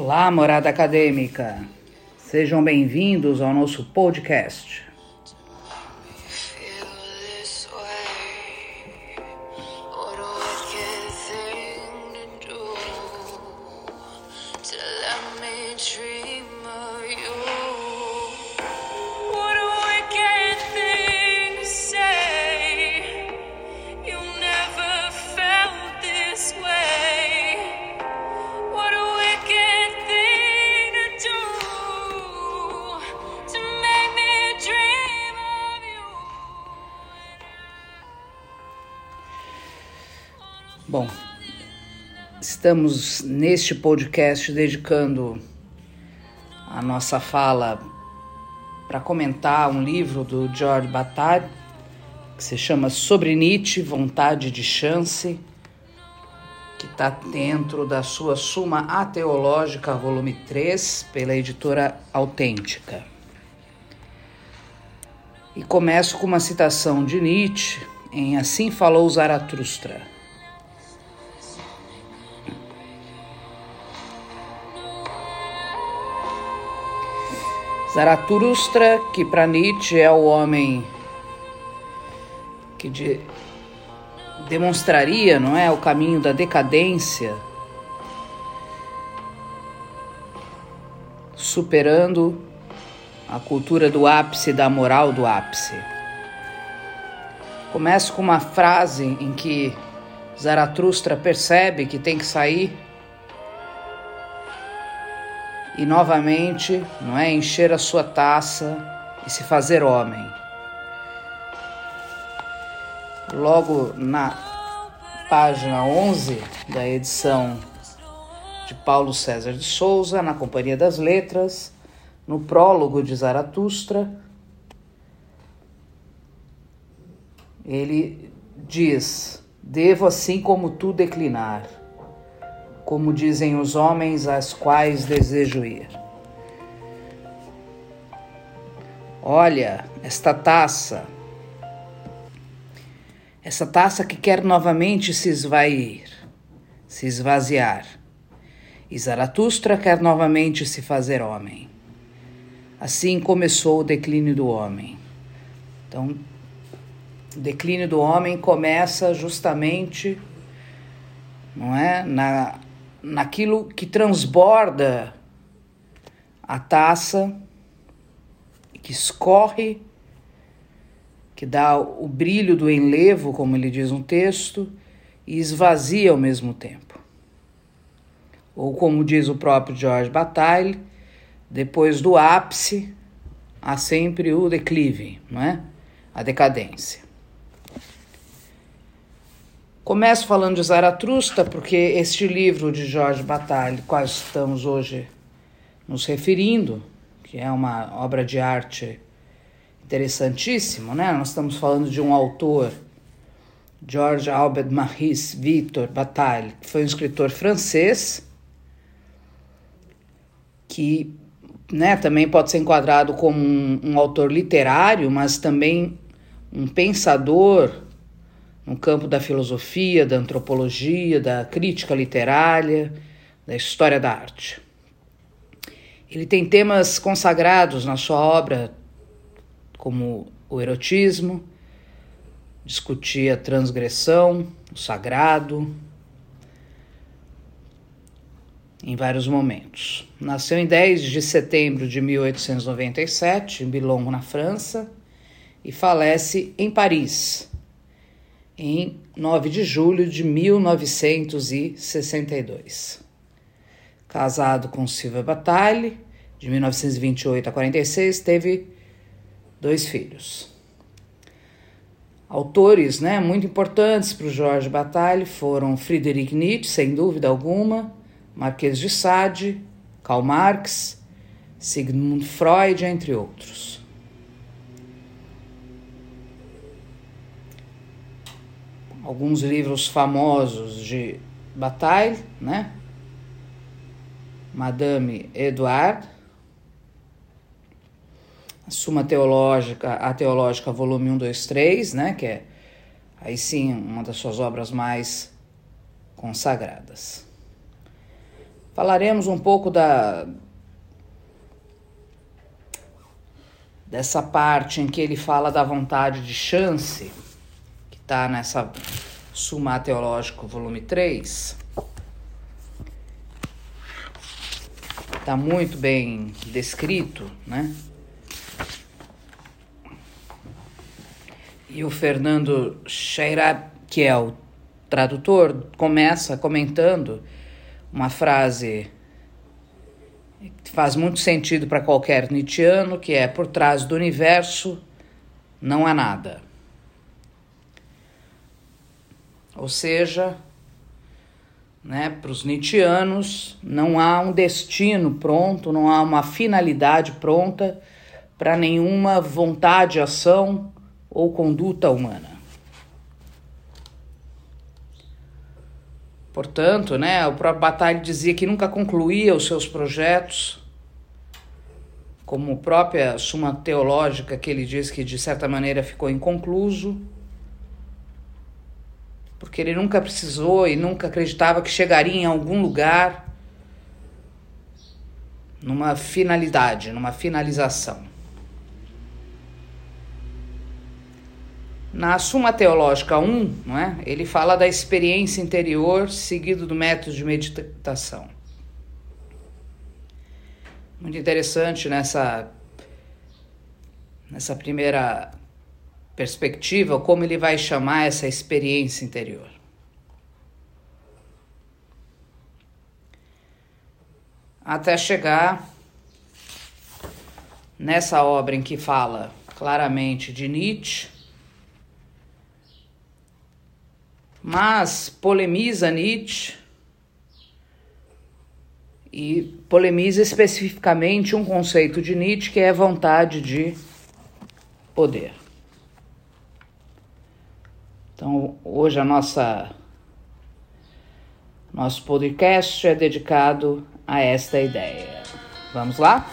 Olá, morada acadêmica. Sejam bem-vindos ao nosso podcast. Estamos neste podcast dedicando a nossa fala para comentar um livro do George Bataille que se chama Sobre Nietzsche, Vontade de Chance, que está dentro da sua Suma Ateológica, volume 3, pela editora Autêntica. E começo com uma citação de Nietzsche em Assim Falou Zaratustra. Zaratustra, que para Nietzsche é o homem que de- demonstraria, não é, o caminho da decadência, superando a cultura do ápice da moral do ápice. Começo com uma frase em que Zaratustra percebe que tem que sair e novamente, não é, encher a sua taça e se fazer homem. Logo na página 11 da edição de Paulo César de Souza, na Companhia das Letras, no prólogo de Zaratustra, ele diz: Devo assim como tu declinar, como dizem os homens às quais desejo ir. Olha, esta taça, essa taça que quer novamente se esvair, se esvaziar. E Zaratustra quer novamente se fazer homem. Assim começou o declínio do homem. Então, o declínio do homem começa justamente, não é, na naquilo que transborda a taça, que escorre, que dá o brilho do enlevo, como ele diz no texto, e esvazia ao mesmo tempo. Ou como diz o próprio George Bataille, depois do ápice há sempre o declive, não é? A decadência. Começo falando de Zaratustra, porque este livro de Jorge Bataille, qual estamos hoje nos referindo, que é uma obra de arte interessantíssima, né? Nós estamos falando de um autor, George Albert Maurice Victor Bataille, que foi um escritor francês, que né, também pode ser enquadrado como um, um autor literário, mas também um pensador no campo da filosofia, da antropologia, da crítica literária, da história da arte. Ele tem temas consagrados na sua obra, como o erotismo, discutia a transgressão, o sagrado, em vários momentos. Nasceu em 10 de setembro de 1897, em Bilongo, na França, e falece em Paris, em 9 de julho de 1962. Casado com Silvia Bataille, de 1928 a 46, teve dois filhos. Autores né, muito importantes para o Jorge Bataille foram Friedrich Nietzsche, sem dúvida alguma, Marquês de Sade, Karl Marx, Sigmund Freud, entre outros. Alguns livros famosos de Bataille, né? Madame Edouard, Suma Teológica, a Teológica, volume 1, 2, 3, né? Que é, aí sim, uma das suas obras mais consagradas. Falaremos um pouco da dessa parte em que ele fala da vontade de chance, está nessa Suma Teológico, volume 3. Está muito bem descrito, né? E o Fernando Sheira, que é o tradutor, começa comentando uma frase que faz muito sentido para qualquer Nietzscheano, que é por trás do universo não há nada. Ou seja, né, para os Nietzscheanos não há um destino pronto, não há uma finalidade pronta para nenhuma vontade, ação ou conduta humana. Portanto, né, o próprio Bataille dizia que nunca concluía os seus projetos, como a própria Suma Teológica, que ele diz que de certa maneira ficou inconcluso, porque ele nunca precisou e nunca acreditava que chegaria em algum lugar numa finalidade, numa finalização. Na Suma Teológica 1, não é? ele fala da experiência interior seguido do método de meditação. Muito interessante nessa, nessa primeira perspectiva como ele vai chamar essa experiência interior. Até chegar nessa obra em que fala claramente de Nietzsche mas polemiza Nietzsche e polemiza especificamente um conceito de Nietzsche que é vontade de poder. Então, hoje a nossa nosso podcast é dedicado a esta ideia. Vamos lá?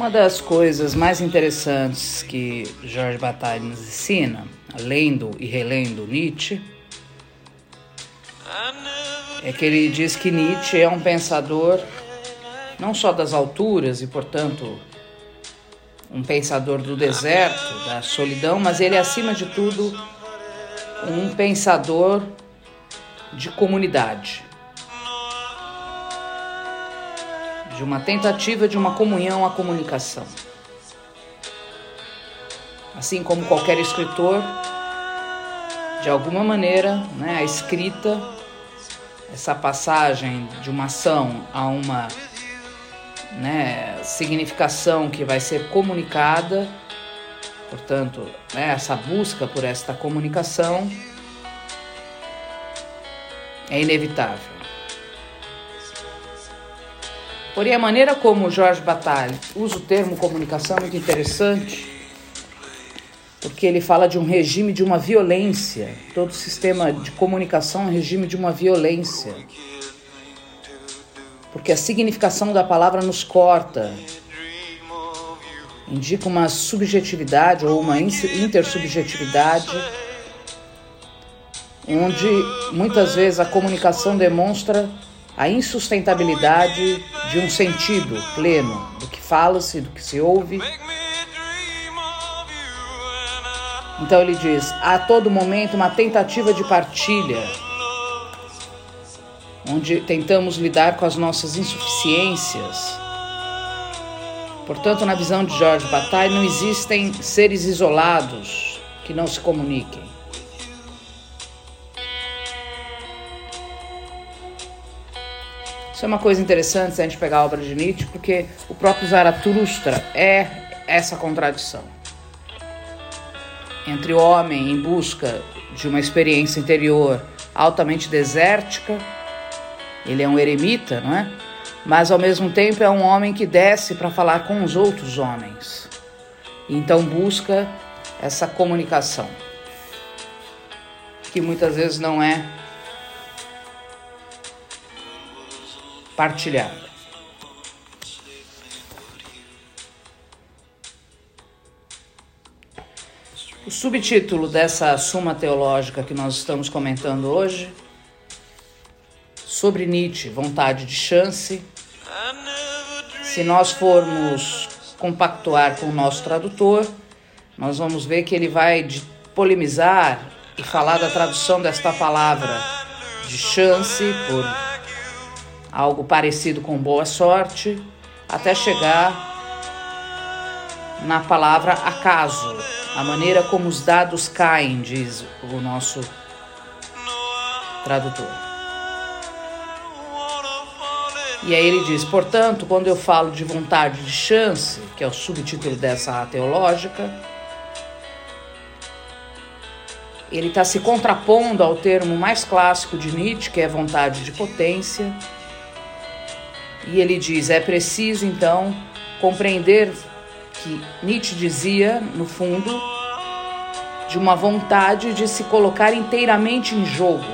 Uma das coisas mais interessantes que Jorge Bataille nos ensina, lendo e relendo Nietzsche, é que ele diz que Nietzsche é um pensador não só das alturas e, portanto, um pensador do deserto, da solidão, mas ele é, acima de tudo, um pensador de comunidade. De uma tentativa de uma comunhão à comunicação. Assim como qualquer escritor, de alguma maneira, né, a escrita, essa passagem de uma ação a uma né, significação que vai ser comunicada, portanto, né, essa busca por esta comunicação é inevitável. Porém, a maneira como Jorge Bataille usa o termo comunicação é muito interessante, porque ele fala de um regime de uma violência. Todo sistema de comunicação é um regime de uma violência. Porque a significação da palavra nos corta, indica uma subjetividade ou uma intersubjetividade, onde muitas vezes a comunicação demonstra a insustentabilidade de um sentido pleno do que fala-se, do que se ouve. Então ele diz: há a todo momento uma tentativa de partilha, onde tentamos lidar com as nossas insuficiências. Portanto, na visão de George Bataille, não existem seres isolados que não se comuniquem. Isso é uma coisa interessante se a gente pegar a obra de Nietzsche, porque o próprio Zaratustra é essa contradição entre o homem em busca de uma experiência interior altamente desértica, ele é um eremita, não é? Mas ao mesmo tempo é um homem que desce para falar com os outros homens. Então busca essa comunicação, que muitas vezes não é partilhada. O subtítulo dessa suma teológica que nós estamos comentando hoje, sobre Nietzsche, vontade de chance. Se nós formos compactuar com o nosso tradutor, nós vamos ver que ele vai polemizar e falar da tradução desta palavra de chance por algo parecido com boa sorte, até chegar na palavra acaso, a maneira como os dados caem, diz o nosso tradutor. E aí ele diz: portanto, quando eu falo de vontade de chance, que é o subtítulo dessa teológica, ele está se contrapondo ao termo mais clássico de Nietzsche, que é vontade de potência. E ele diz: é preciso então compreender que Nietzsche dizia, no fundo, de uma vontade de se colocar inteiramente em jogo.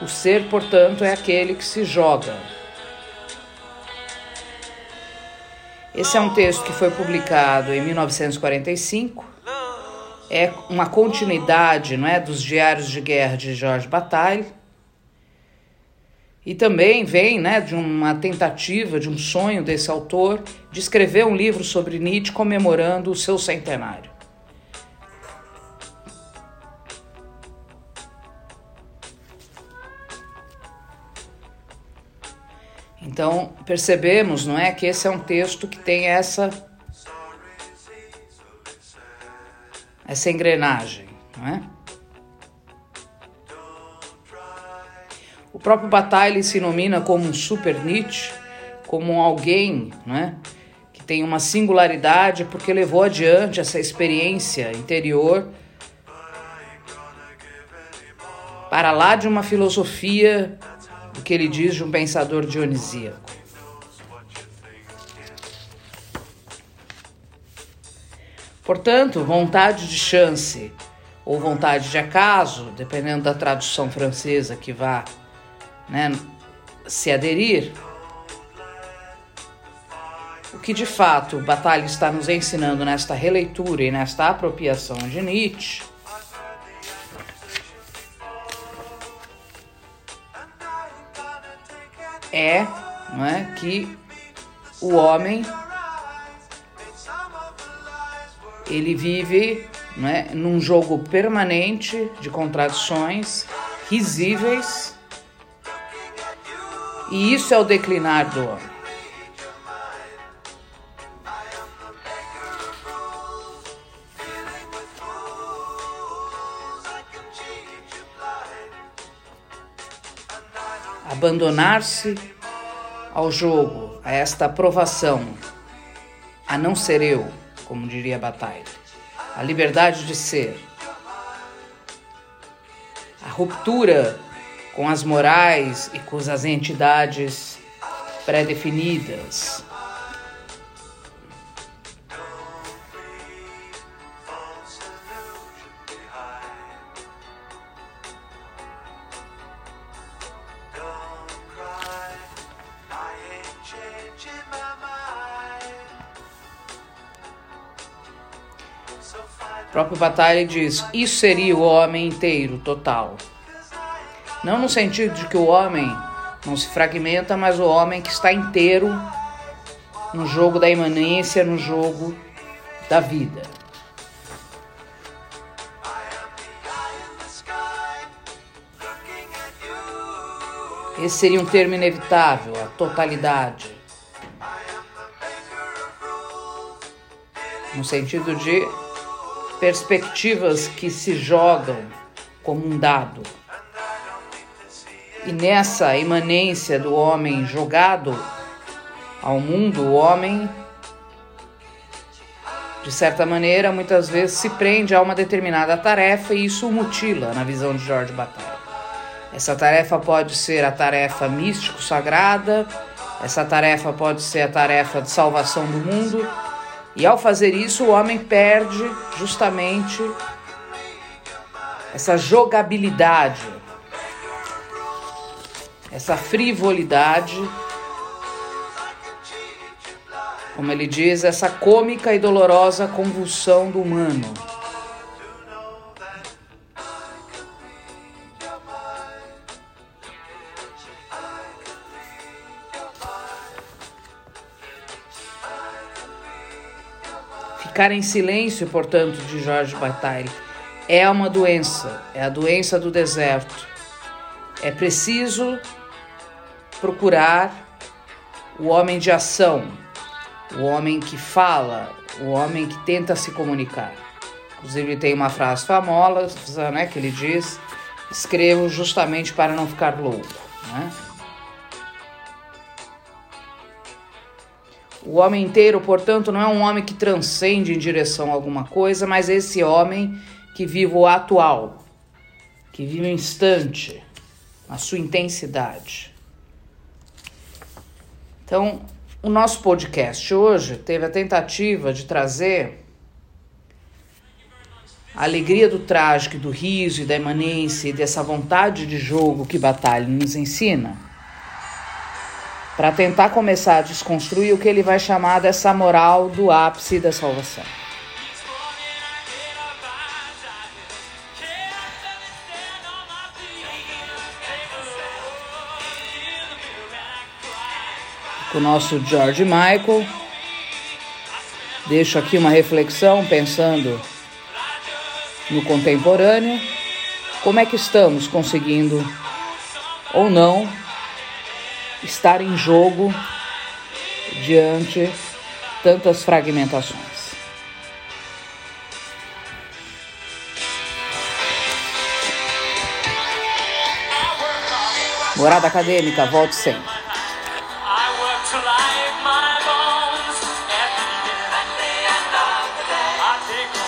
O ser, portanto, é aquele que se joga. Esse é um texto que foi publicado em 1945. É uma continuidade, não é, dos diários de guerra de Georges Bataille e também vem né, de uma tentativa, de um sonho desse autor de escrever um livro sobre Nietzsche comemorando o seu centenário. Então percebemos, não é, que esse é um texto que tem essa essa engrenagem, não é? O próprio Bataille se nomina como um super Nietzsche, como alguém né, que tem uma singularidade porque levou adiante essa experiência interior para lá de uma filosofia, o que ele diz de um pensador dionisíaco. Portanto, vontade de chance ou vontade de acaso, dependendo da tradução francesa que vá né, se aderir, o que de fato Batalha está nos ensinando nesta releitura e nesta apropriação de Nietzsche. É, é que o homem ele vive não é, num jogo permanente de contradições risíveis e isso é o declinar do homem. Abandonar-se ao jogo, a esta aprovação, a não ser eu, como diria Bataille, a liberdade de ser, a ruptura com as morais e com as entidades pré-definidas. O próprio Batalha diz: Isso seria o homem inteiro, total. Não no sentido de que o homem não se fragmenta, mas o homem que está inteiro no jogo da imanência, no jogo da vida. Esse seria um termo inevitável, a totalidade. No sentido de perspectivas que se jogam como um dado. E nessa imanência do homem jogado ao mundo, o homem, de certa maneira, muitas vezes se prende a uma determinada tarefa e isso o mutila, na visão de George Bataille. Essa tarefa pode ser a tarefa místico-sagrada, essa tarefa pode ser a tarefa de salvação do mundo, e ao fazer isso, o homem perde justamente essa jogabilidade, essa frivolidade, como ele diz, essa cômica e dolorosa convulsão do humano. Ficar em silêncio, portanto, de Jorge Bataille, é uma doença, é a doença do deserto. É preciso procurar o homem de ação, o homem que fala, o homem que tenta se comunicar. Inclusive, tem uma frase famosa né, que ele diz: escrevo justamente para não ficar louco. Né? O homem inteiro, portanto, não é um homem que transcende em direção a alguma coisa, mas esse homem que vive o atual, que vive o instante, a sua intensidade. Então, o nosso podcast hoje teve a tentativa de trazer a alegria do trágico, do riso e da imanência e dessa vontade de jogo que Batalha nos ensina para tentar começar a desconstruir o que ele vai chamar dessa moral do ápice da salvação. Com o nosso George Michael, deixo aqui uma reflexão pensando no contemporâneo, como é que estamos conseguindo ou não estar em jogo diante tantas fragmentações. Morada Acadêmica, volte sempre.